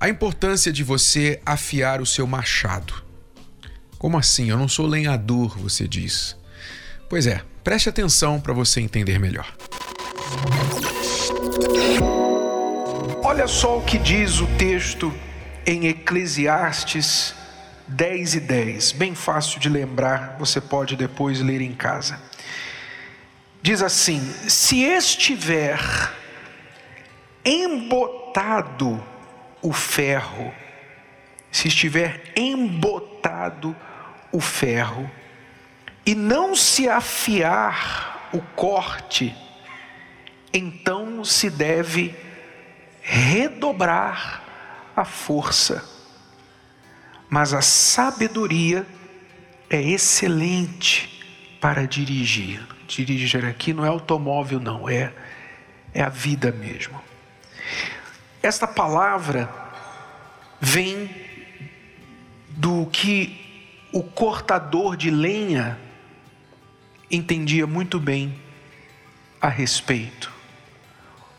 a importância de você afiar o seu machado. Como assim? Eu não sou lenhador, você diz. Pois é, preste atenção para você entender melhor. Olha só o que diz o texto em Eclesiastes 10 e 10, bem fácil de lembrar, você pode depois ler em casa. Diz assim: Se estiver embotado o ferro, se estiver embotado o ferro, e não se afiar o corte, então se deve redobrar a força. Mas a sabedoria é excelente para dirigir. Dirigir aqui não é automóvel, não, é, é a vida mesmo. Esta palavra vem do que o cortador de lenha entendia muito bem a respeito.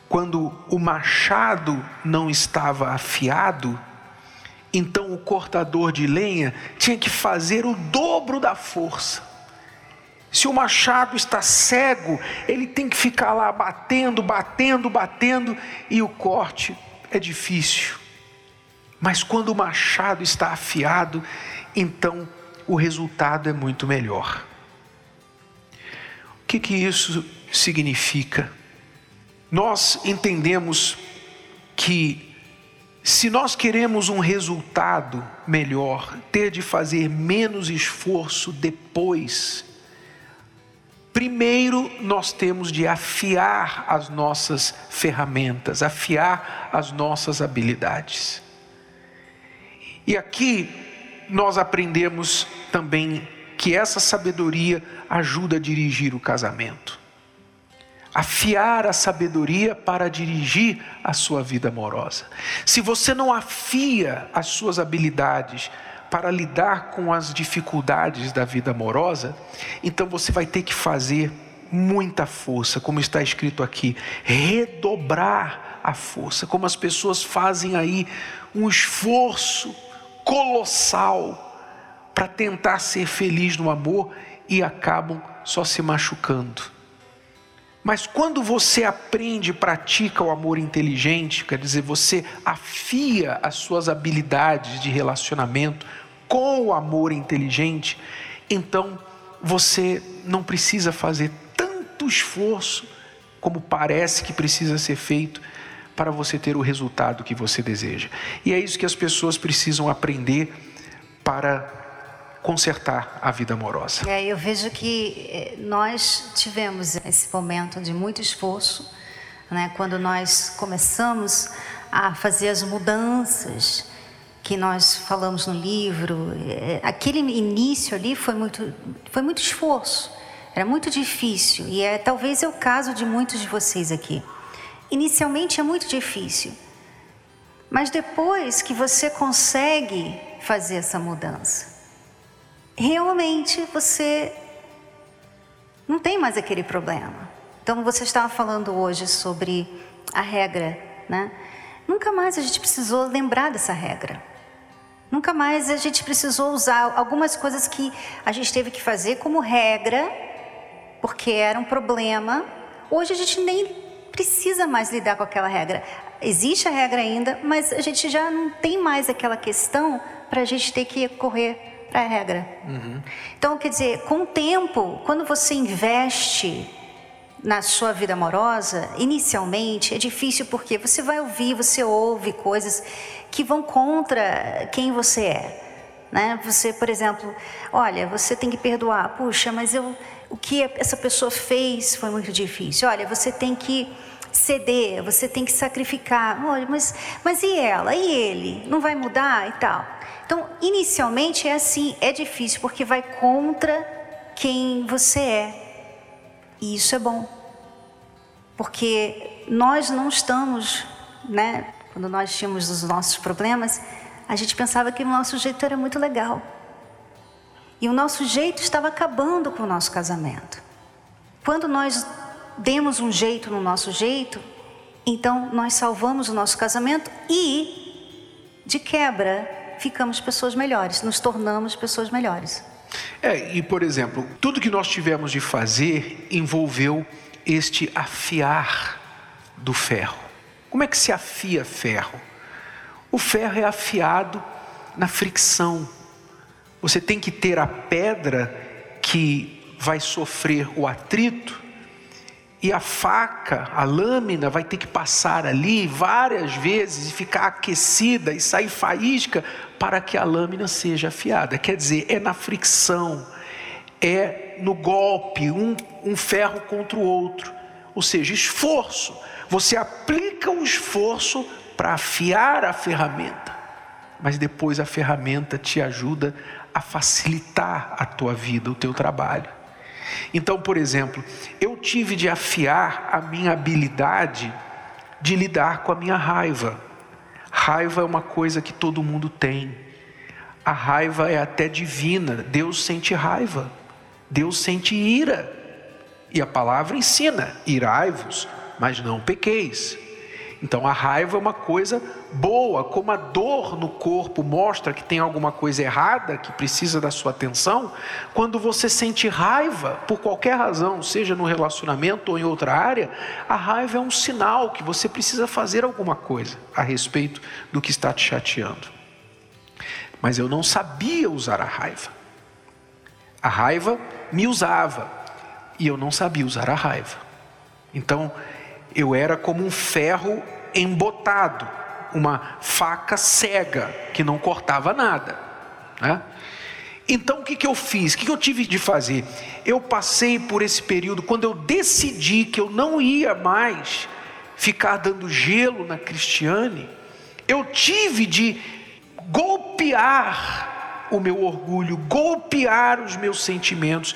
Quando o machado não estava afiado, então o cortador de lenha tinha que fazer o dobro da força. Se o machado está cego, ele tem que ficar lá batendo, batendo, batendo, e o corte é difícil. Mas quando o machado está afiado, então o resultado é muito melhor. O que, que isso significa? Nós entendemos que se nós queremos um resultado melhor, ter de fazer menos esforço depois Primeiro, nós temos de afiar as nossas ferramentas, afiar as nossas habilidades. E aqui nós aprendemos também que essa sabedoria ajuda a dirigir o casamento. Afiar a sabedoria para dirigir a sua vida amorosa. Se você não afia as suas habilidades, para lidar com as dificuldades da vida amorosa, então você vai ter que fazer muita força, como está escrito aqui, redobrar a força, como as pessoas fazem aí um esforço colossal para tentar ser feliz no amor e acabam só se machucando. Mas quando você aprende e pratica o amor inteligente, quer dizer, você afia as suas habilidades de relacionamento, com o amor inteligente, então você não precisa fazer tanto esforço como parece que precisa ser feito para você ter o resultado que você deseja. E é isso que as pessoas precisam aprender para consertar a vida amorosa. É, eu vejo que eh, nós tivemos esse momento de muito esforço, né, quando nós começamos a fazer as mudanças que nós falamos no livro, é, aquele início ali foi muito, foi muito esforço, era muito difícil e é talvez é o caso de muitos de vocês aqui. Inicialmente é muito difícil, mas depois que você consegue fazer essa mudança, realmente você não tem mais aquele problema. Então você estava falando hoje sobre a regra, né? Nunca mais a gente precisou lembrar dessa regra. Nunca mais a gente precisou usar algumas coisas que a gente teve que fazer como regra, porque era um problema. Hoje a gente nem precisa mais lidar com aquela regra. Existe a regra ainda, mas a gente já não tem mais aquela questão para a gente ter que correr para a regra. Uhum. Então, quer dizer, com o tempo, quando você investe na sua vida amorosa, inicialmente é difícil porque você vai ouvir, você ouve coisas que vão contra quem você é. Né? Você, por exemplo, olha, você tem que perdoar. Puxa, mas eu, o que essa pessoa fez foi muito difícil. Olha, você tem que ceder, você tem que sacrificar. Olha, mas, mas e ela? E ele? Não vai mudar e tal? Então, inicialmente é assim, é difícil, porque vai contra quem você é. E isso é bom. Porque nós não estamos, né? Quando nós tínhamos os nossos problemas, a gente pensava que o nosso jeito era muito legal. E o nosso jeito estava acabando com o nosso casamento. Quando nós demos um jeito no nosso jeito, então nós salvamos o nosso casamento e, de quebra, ficamos pessoas melhores, nos tornamos pessoas melhores. É, e por exemplo, tudo que nós tivemos de fazer envolveu este afiar do ferro. Como é que se afia ferro? O ferro é afiado na fricção. Você tem que ter a pedra que vai sofrer o atrito e a faca, a lâmina, vai ter que passar ali várias vezes e ficar aquecida e sair faísca para que a lâmina seja afiada. Quer dizer, é na fricção, é no golpe, um, um ferro contra o outro. Ou seja, esforço. Você aplica o esforço para afiar a ferramenta, mas depois a ferramenta te ajuda a facilitar a tua vida, o teu trabalho. Então, por exemplo, eu tive de afiar a minha habilidade de lidar com a minha raiva. Raiva é uma coisa que todo mundo tem. A raiva é até divina. Deus sente raiva. Deus sente ira. E a palavra ensina: irai-vos, mas não pequeis. Então a raiva é uma coisa boa, como a dor no corpo mostra que tem alguma coisa errada que precisa da sua atenção. Quando você sente raiva, por qualquer razão, seja no relacionamento ou em outra área, a raiva é um sinal que você precisa fazer alguma coisa a respeito do que está te chateando. Mas eu não sabia usar a raiva. A raiva me usava e eu não sabia usar a raiva. Então, eu era como um ferro embotado, uma faca cega que não cortava nada. Né? Então o que, que eu fiz? O que, que eu tive de fazer? Eu passei por esse período, quando eu decidi que eu não ia mais ficar dando gelo na Cristiane, eu tive de golpear o meu orgulho, golpear os meus sentimentos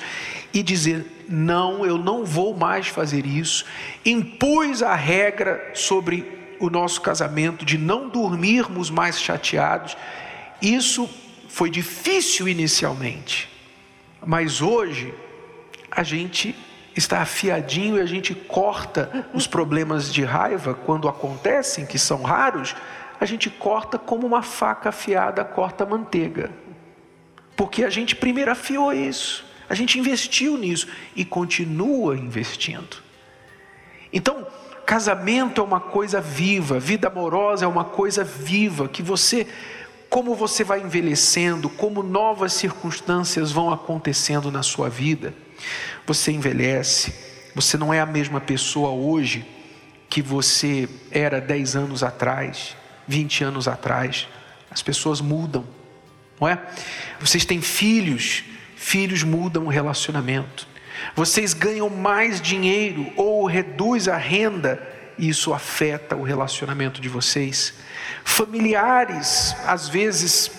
e dizer: não, eu não vou mais fazer isso. Impus a regra sobre o nosso casamento de não dormirmos mais chateados. Isso foi difícil inicialmente, mas hoje a gente está afiadinho e a gente corta os problemas de raiva quando acontecem, que são raros, a gente corta como uma faca afiada corta manteiga. Porque a gente primeiro afiou isso. A gente investiu nisso e continua investindo. Então, casamento é uma coisa viva, vida amorosa é uma coisa viva, que você, como você vai envelhecendo, como novas circunstâncias vão acontecendo na sua vida, você envelhece, você não é a mesma pessoa hoje que você era 10 anos atrás, 20 anos atrás. As pessoas mudam, não é? Vocês têm filhos, Filhos mudam o relacionamento. Vocês ganham mais dinheiro ou reduz a renda, e isso afeta o relacionamento de vocês. Familiares, às vezes,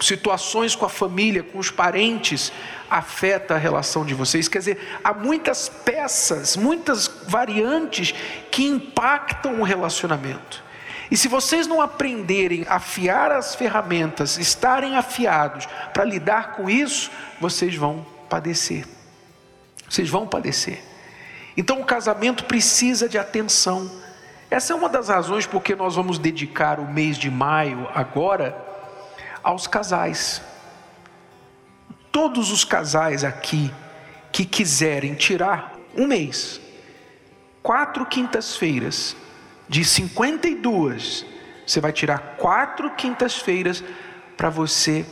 situações com a família, com os parentes, afeta a relação de vocês. Quer dizer, há muitas peças, muitas variantes que impactam o relacionamento. E se vocês não aprenderem a afiar as ferramentas, estarem afiados para lidar com isso, vocês vão padecer. Vocês vão padecer. Então o casamento precisa de atenção. Essa é uma das razões porque nós vamos dedicar o mês de maio agora aos casais. Todos os casais aqui que quiserem tirar um mês, quatro quintas-feiras, de 52, você vai tirar quatro quintas-feiras para você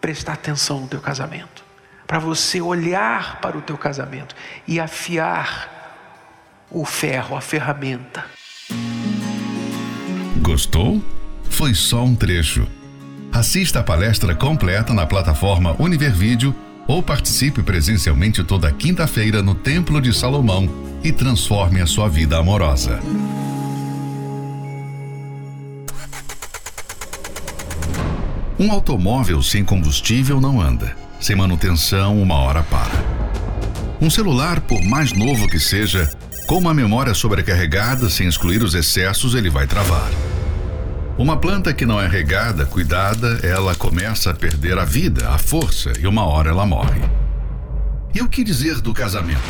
prestar atenção no teu casamento, para você olhar para o teu casamento e afiar o ferro, a ferramenta. Gostou? Foi só um trecho. Assista a palestra completa na plataforma Univervídeo ou participe presencialmente toda quinta-feira no Templo de Salomão e transforme a sua vida amorosa. Um automóvel sem combustível não anda. Sem manutenção, uma hora para. Um celular, por mais novo que seja, com uma memória sobrecarregada, sem excluir os excessos, ele vai travar. Uma planta que não é regada, cuidada, ela começa a perder a vida, a força e uma hora ela morre. E o que dizer do casamento?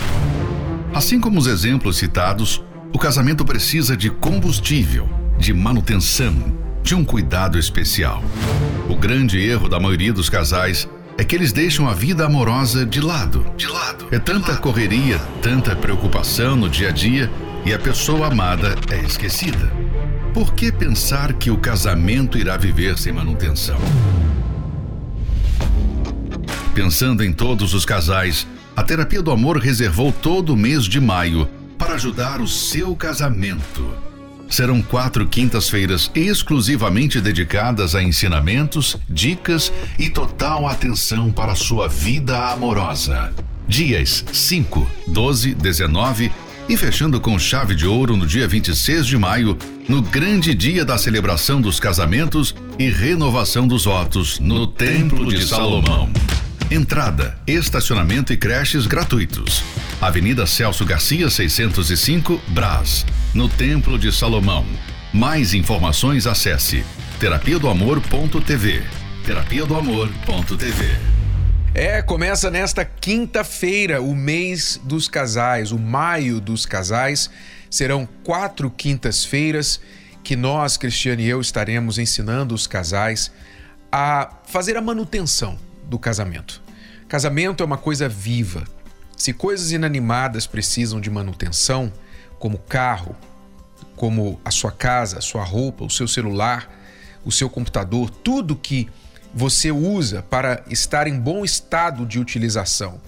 Assim como os exemplos citados, o casamento precisa de combustível, de manutenção, de um cuidado especial. O grande erro da maioria dos casais é que eles deixam a vida amorosa de lado. De lado. É tanta correria, tanta preocupação no dia a dia e a pessoa amada é esquecida. Por que pensar que o casamento irá viver sem manutenção? Pensando em todos os casais, a Terapia do Amor reservou todo o mês de maio para ajudar o seu casamento. Serão quatro quintas-feiras exclusivamente dedicadas a ensinamentos, dicas e total atenção para sua vida amorosa. Dias 5, 12, 19 e fechando com chave de ouro no dia 26 de maio, no grande dia da celebração dos casamentos e renovação dos votos no Templo de Salomão. Entrada, estacionamento e creches gratuitos. Avenida Celso Garcia 605, Brás, no Templo de Salomão. Mais informações acesse terapia do amor.tv. Terapia do amor.tv. É, começa nesta quinta-feira o mês dos casais, o maio dos casais. Serão quatro quintas-feiras que nós, Cristiane e eu, estaremos ensinando os casais a fazer a manutenção do casamento. Casamento é uma coisa viva. Se coisas inanimadas precisam de manutenção, como carro, como a sua casa, a sua roupa, o seu celular, o seu computador, tudo que você usa para estar em bom estado de utilização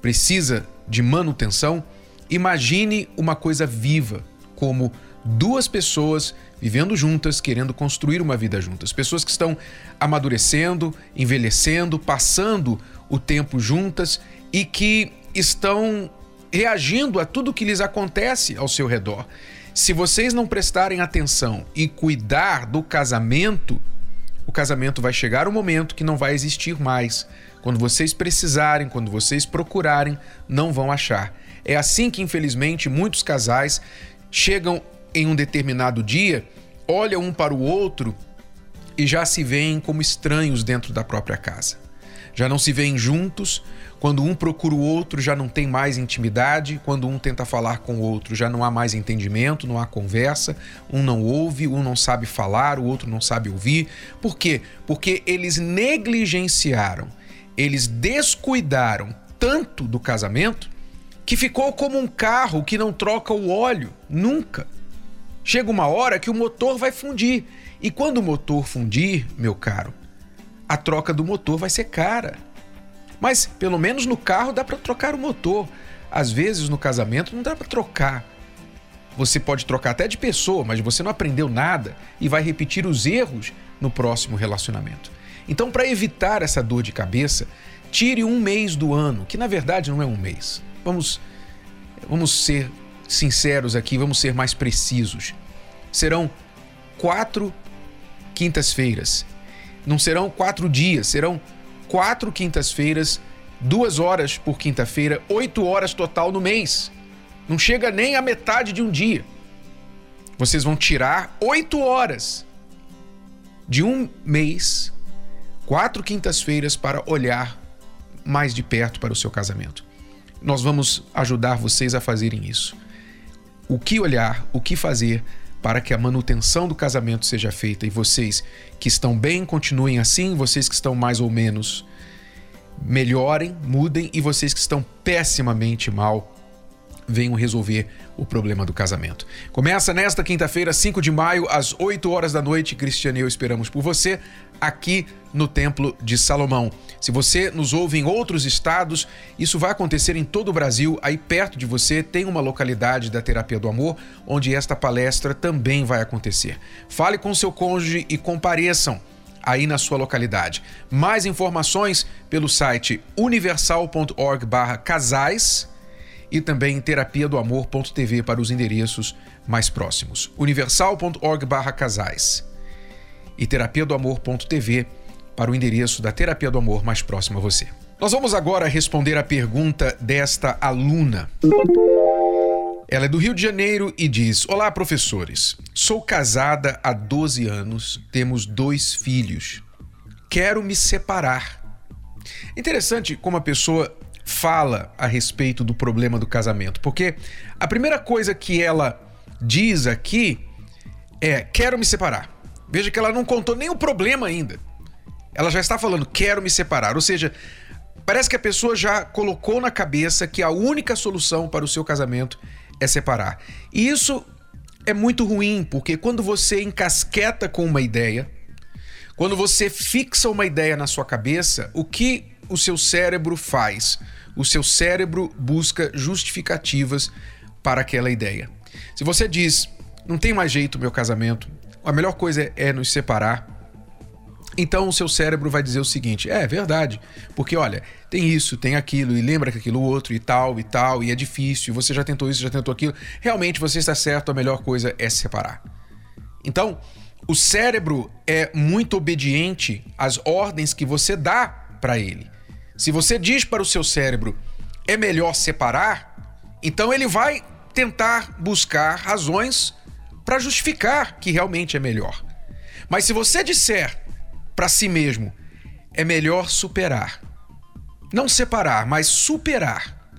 precisa de manutenção, imagine uma coisa viva, como duas pessoas vivendo juntas, querendo construir uma vida juntas. Pessoas que estão amadurecendo, envelhecendo, passando o tempo juntas e que estão reagindo a tudo que lhes acontece ao seu redor. Se vocês não prestarem atenção e cuidar do casamento, o casamento vai chegar um momento que não vai existir mais. Quando vocês precisarem, quando vocês procurarem, não vão achar. É assim que, infelizmente, muitos casais chegam em um determinado dia, olham um para o outro e já se veem como estranhos dentro da própria casa. Já não se veem juntos, quando um procura o outro já não tem mais intimidade, quando um tenta falar com o outro já não há mais entendimento, não há conversa, um não ouve, um não sabe falar, o outro não sabe ouvir. Por quê? Porque eles negligenciaram, eles descuidaram tanto do casamento que ficou como um carro que não troca o óleo nunca. Chega uma hora que o motor vai fundir. E quando o motor fundir, meu caro, a troca do motor vai ser cara. Mas pelo menos no carro dá para trocar o motor. Às vezes no casamento não dá para trocar. Você pode trocar até de pessoa, mas você não aprendeu nada e vai repetir os erros no próximo relacionamento. Então, para evitar essa dor de cabeça, tire um mês do ano, que na verdade não é um mês. Vamos, vamos ser sinceros aqui, vamos ser mais precisos. Serão quatro quintas-feiras. Não serão quatro dias, serão quatro quintas-feiras, duas horas por quinta-feira, oito horas total no mês. Não chega nem a metade de um dia. Vocês vão tirar oito horas de um mês, quatro quintas-feiras, para olhar mais de perto para o seu casamento. Nós vamos ajudar vocês a fazerem isso o que olhar, o que fazer para que a manutenção do casamento seja feita e vocês que estão bem continuem assim, vocês que estão mais ou menos melhorem, mudem e vocês que estão pessimamente mal venham resolver o problema do casamento. Começa nesta quinta-feira, 5 de maio, às 8 horas da noite. Cristiane e eu esperamos por você aqui no Templo de Salomão. Se você nos ouve em outros estados, isso vai acontecer em todo o Brasil. Aí perto de você tem uma localidade da Terapia do Amor onde esta palestra também vai acontecer. Fale com seu cônjuge e compareçam aí na sua localidade. Mais informações pelo site universal.org/casais e também terapia do amor.tv para os endereços mais próximos. universal.org/casais e terapia do amor.tv para o endereço da terapia do amor mais próximo a você. Nós vamos agora responder a pergunta desta aluna. Ela é do Rio de Janeiro e diz: Olá, professores. Sou casada há 12 anos, temos dois filhos. Quero me separar. Interessante como a pessoa fala a respeito do problema do casamento, porque a primeira coisa que ela diz aqui é: quero me separar. Veja que ela não contou nem o problema ainda. Ela já está falando: quero me separar. Ou seja, parece que a pessoa já colocou na cabeça que a única solução para o seu casamento é separar. E isso é muito ruim, porque quando você encasqueta com uma ideia, quando você fixa uma ideia na sua cabeça, o que o seu cérebro faz? O seu cérebro busca justificativas para aquela ideia. Se você diz, não tem mais jeito meu casamento, a melhor coisa é nos separar. Então o seu cérebro vai dizer o seguinte: é, é verdade, porque olha, tem isso, tem aquilo, e lembra que aquilo outro, e tal, e tal, e é difícil, você já tentou isso, já tentou aquilo. Realmente você está certo, a melhor coisa é se separar. Então, o cérebro é muito obediente às ordens que você dá para ele. Se você diz para o seu cérebro é melhor separar, então ele vai tentar buscar razões para justificar que realmente é melhor. Mas se você disser para si mesmo é melhor superar, não separar, mas superar,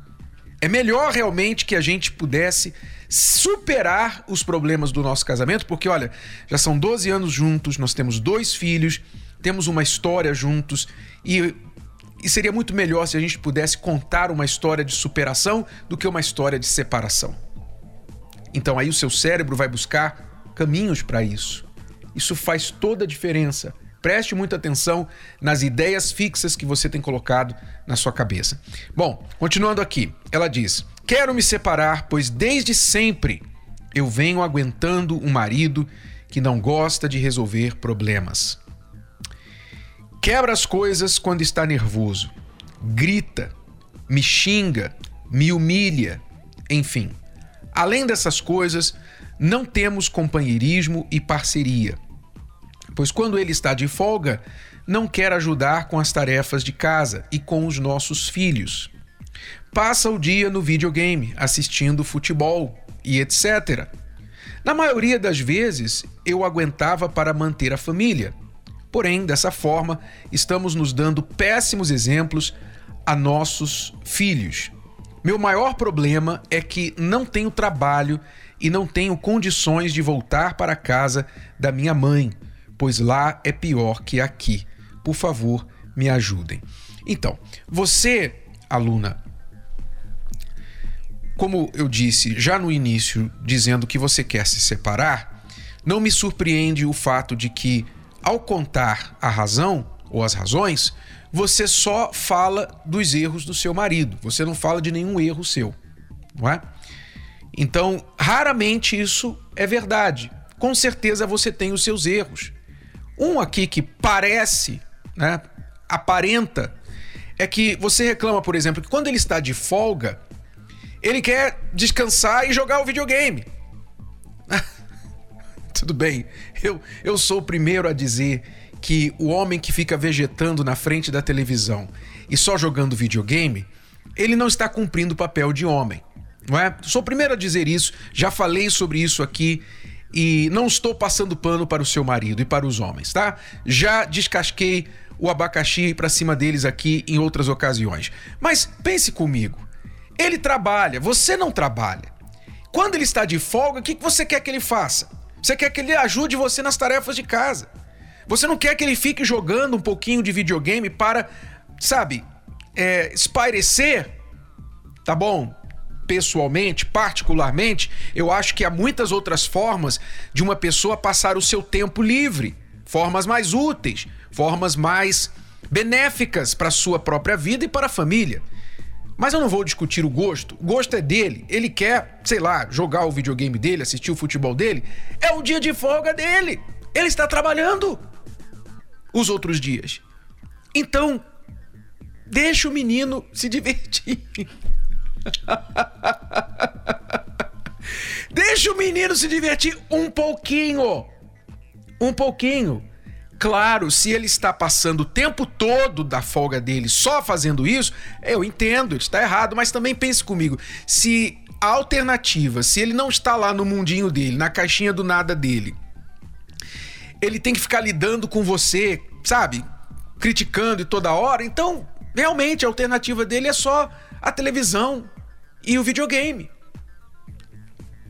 é melhor realmente que a gente pudesse superar os problemas do nosso casamento, porque olha, já são 12 anos juntos, nós temos dois filhos, temos uma história juntos e, e seria muito melhor se a gente pudesse contar uma história de superação do que uma história de separação. Então aí o seu cérebro vai buscar caminhos para isso. Isso faz toda a diferença. Preste muita atenção nas ideias fixas que você tem colocado na sua cabeça. Bom, continuando aqui, ela diz: Quero me separar, pois desde sempre eu venho aguentando um marido que não gosta de resolver problemas. Quebra as coisas quando está nervoso, grita, me xinga, me humilha, enfim. Além dessas coisas, não temos companheirismo e parceria, pois quando ele está de folga, não quer ajudar com as tarefas de casa e com os nossos filhos. Passa o dia no videogame, assistindo futebol e etc. Na maioria das vezes, eu aguentava para manter a família. Porém, dessa forma, estamos nos dando péssimos exemplos a nossos filhos. Meu maior problema é que não tenho trabalho e não tenho condições de voltar para a casa da minha mãe, pois lá é pior que aqui. Por favor, me ajudem. Então, você, aluna, como eu disse já no início, dizendo que você quer se separar, não me surpreende o fato de que, ao contar a razão ou as razões, você só fala dos erros do seu marido, você não fala de nenhum erro seu, não é? Então, raramente isso é verdade. Com certeza você tem os seus erros. Um aqui que parece, né, aparenta, é que você reclama, por exemplo, que quando ele está de folga, ele quer descansar e jogar o videogame. Tudo bem, eu, eu sou o primeiro a dizer que o homem que fica vegetando na frente da televisão e só jogando videogame, ele não está cumprindo o papel de homem. Não é? Sou o primeiro a dizer isso, já falei sobre isso aqui e não estou passando pano para o seu marido e para os homens, tá? Já descasquei o abacaxi para cima deles aqui em outras ocasiões. Mas pense comigo. Ele trabalha, você não trabalha. Quando ele está de folga, o que você quer que ele faça? Você quer que ele ajude você nas tarefas de casa. Você não quer que ele fique jogando um pouquinho de videogame para, sabe, é, espairecer? Tá bom? Pessoalmente, particularmente, eu acho que há muitas outras formas de uma pessoa passar o seu tempo livre. Formas mais úteis, formas mais benéficas para a sua própria vida e para a família. Mas eu não vou discutir o gosto. O gosto é dele. Ele quer, sei lá, jogar o videogame dele, assistir o futebol dele. É o dia de folga dele. Ele está trabalhando os outros dias. Então, deixa o menino se divertir. Deixa o menino se divertir um pouquinho. Um pouquinho. Claro, se ele está passando o tempo todo da folga dele só fazendo isso, eu entendo, está errado, mas também pense comigo. Se a alternativa, se ele não está lá no mundinho dele, na caixinha do nada dele, ele tem que ficar lidando com você, sabe? Criticando toda hora, então realmente a alternativa dele é só a televisão e o videogame.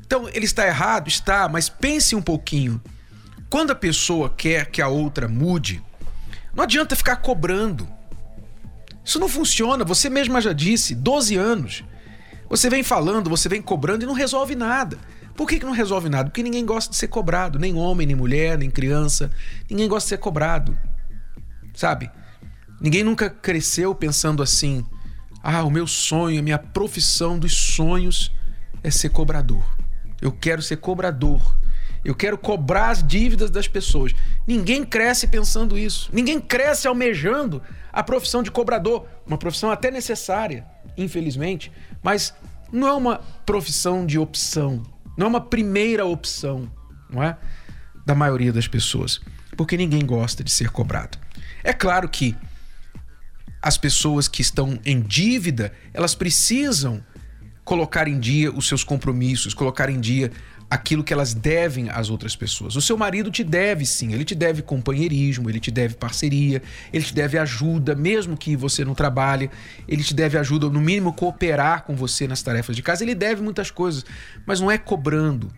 Então, ele está errado? Está, mas pense um pouquinho. Quando a pessoa quer que a outra mude, não adianta ficar cobrando. Isso não funciona, você mesma já disse, 12 anos. Você vem falando, você vem cobrando e não resolve nada. Por que, que não resolve nada? Porque ninguém gosta de ser cobrado, nem homem, nem mulher, nem criança. Ninguém gosta de ser cobrado. Sabe? Ninguém nunca cresceu pensando assim: ah, o meu sonho, a minha profissão dos sonhos é ser cobrador. Eu quero ser cobrador. Eu quero cobrar as dívidas das pessoas. Ninguém cresce pensando isso. Ninguém cresce almejando a profissão de cobrador. Uma profissão até necessária, infelizmente, mas não é uma profissão de opção. Não é uma primeira opção, não é? Da maioria das pessoas. Porque ninguém gosta de ser cobrado. É claro que as pessoas que estão em dívida, elas precisam colocar em dia os seus compromissos, colocar em dia aquilo que elas devem às outras pessoas. O seu marido te deve sim, ele te deve companheirismo, ele te deve parceria, ele te deve ajuda, mesmo que você não trabalhe, ele te deve ajuda, no mínimo cooperar com você nas tarefas de casa, ele deve muitas coisas, mas não é cobrando.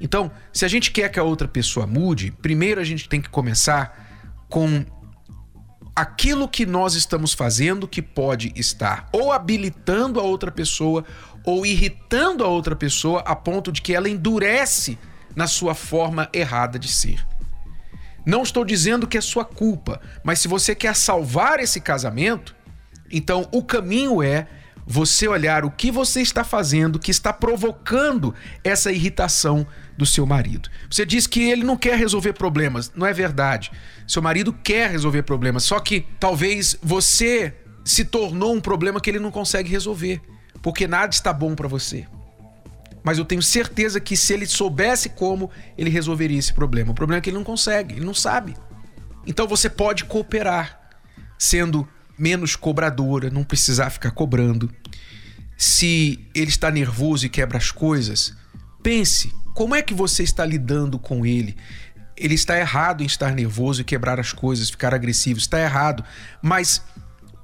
Então, se a gente quer que a outra pessoa mude, primeiro a gente tem que começar com aquilo que nós estamos fazendo que pode estar ou habilitando a outra pessoa ou irritando a outra pessoa a ponto de que ela endurece na sua forma errada de ser. Não estou dizendo que é sua culpa, mas se você quer salvar esse casamento, então o caminho é você olhar o que você está fazendo que está provocando essa irritação do seu marido. Você diz que ele não quer resolver problemas, não é verdade. Seu marido quer resolver problemas, só que talvez você se tornou um problema que ele não consegue resolver porque nada está bom para você. Mas eu tenho certeza que se ele soubesse como, ele resolveria esse problema. O problema é que ele não consegue, ele não sabe. Então você pode cooperar, sendo menos cobradora, não precisar ficar cobrando. Se ele está nervoso e quebra as coisas, pense como é que você está lidando com ele. Ele está errado em estar nervoso e quebrar as coisas, ficar agressivo, está errado. Mas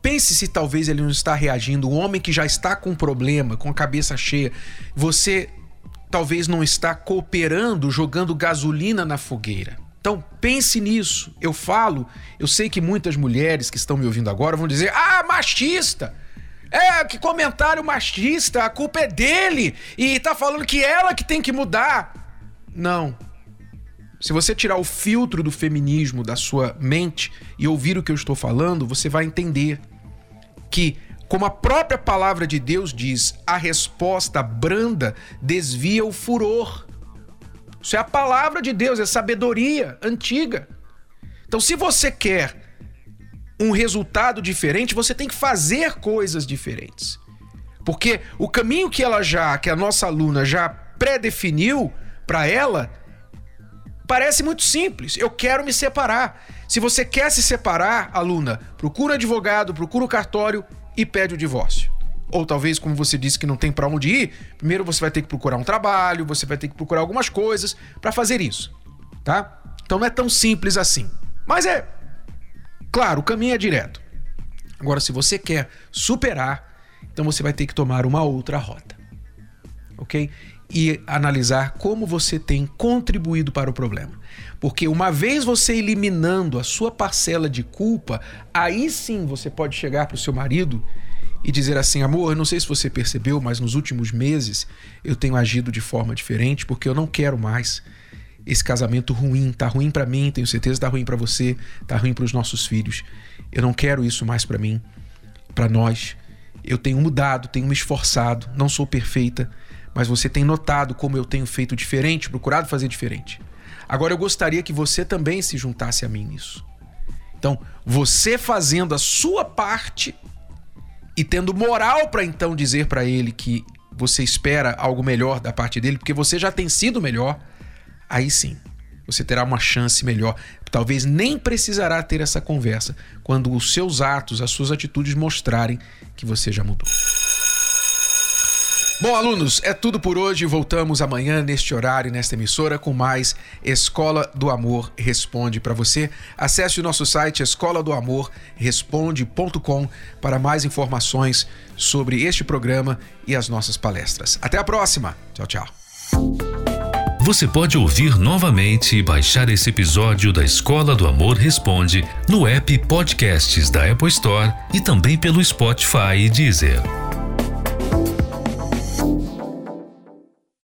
Pense se talvez ele não está reagindo. Um homem que já está com problema, com a cabeça cheia, você talvez não está cooperando, jogando gasolina na fogueira. Então pense nisso. Eu falo, eu sei que muitas mulheres que estão me ouvindo agora vão dizer: "Ah, machista!" É, que comentário machista, a culpa é dele e tá falando que ela que tem que mudar. Não. Se você tirar o filtro do feminismo da sua mente e ouvir o que eu estou falando, você vai entender que, como a própria palavra de Deus diz, a resposta branda desvia o furor. Isso é a palavra de Deus, é sabedoria antiga. Então, se você quer um resultado diferente, você tem que fazer coisas diferentes. Porque o caminho que ela já, que a nossa aluna já pré-definiu para ela, parece muito simples. Eu quero me separar. Se você quer se separar, aluna, procura advogado, procura o cartório e pede o divórcio. Ou talvez, como você disse que não tem para onde ir, primeiro você vai ter que procurar um trabalho, você vai ter que procurar algumas coisas para fazer isso, tá? Então não é tão simples assim. Mas é claro, o caminho é direto. Agora, se você quer superar, então você vai ter que tomar uma outra rota. OK? E analisar como você tem contribuído para o problema. Porque uma vez você eliminando a sua parcela de culpa, aí sim você pode chegar para o seu marido e dizer assim: amor, eu não sei se você percebeu, mas nos últimos meses eu tenho agido de forma diferente porque eu não quero mais esse casamento ruim. Tá ruim para mim, tenho certeza tá ruim para você, tá ruim para os nossos filhos. Eu não quero isso mais para mim, para nós. Eu tenho mudado, tenho me esforçado, não sou perfeita, mas você tem notado como eu tenho feito diferente, procurado fazer diferente. Agora eu gostaria que você também se juntasse a mim nisso. Então, você fazendo a sua parte e tendo moral para então dizer para ele que você espera algo melhor da parte dele, porque você já tem sido melhor, aí sim, você terá uma chance melhor. Talvez nem precisará ter essa conversa quando os seus atos, as suas atitudes mostrarem que você já mudou. Bom, alunos, é tudo por hoje. Voltamos amanhã neste horário, nesta emissora, com mais Escola do Amor Responde para você. Acesse o nosso site escola do amor responde.com para mais informações sobre este programa e as nossas palestras. Até a próxima. Tchau, tchau. Você pode ouvir novamente e baixar esse episódio da Escola do Amor Responde no app Podcasts da Apple Store e também pelo Spotify e Deezer.